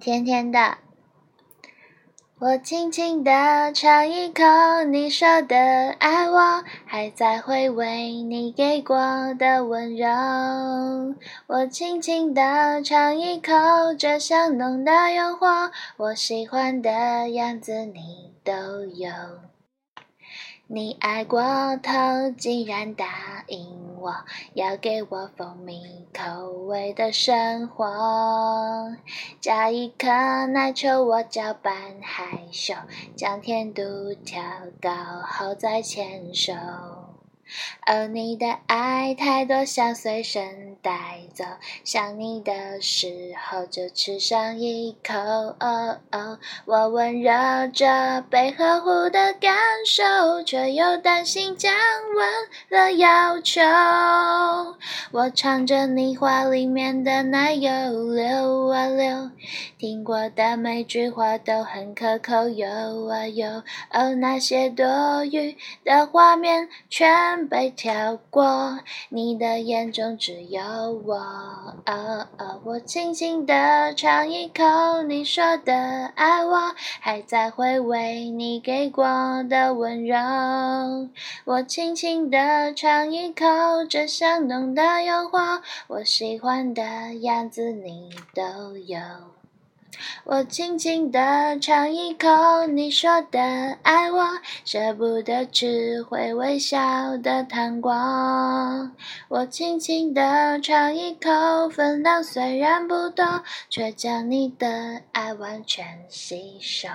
甜甜的。我轻轻地尝一口你说的爱我，还在回味你给过的温柔。我轻轻地尝一口这香浓的诱惑，我喜欢的样子你都有。你爱过头，竟然答应我要给我蜂蜜口味的生活，加一颗奶球，我搅拌害羞，将甜度调高后再牵手。哦，你的爱太多，想随身带走。想你的时候就吃上一口。哦哦，我温热着被呵护的感受，却又担心降温了要求。我尝着你话里面的奶油流啊流，听过的每句话都很可口。有啊有，哦，那些多余的画面全。被跳过，你的眼中只有我。哦哦，我轻轻地尝一口你说的爱我，还在回味你给过的温柔。我轻轻地尝一口这香浓的诱惑，我喜欢的样子你都有。我轻轻地尝一口你说的爱我，舍不得吃会微笑的糖果。我轻轻地尝一口，分量虽然不多，却将你的爱完全吸收。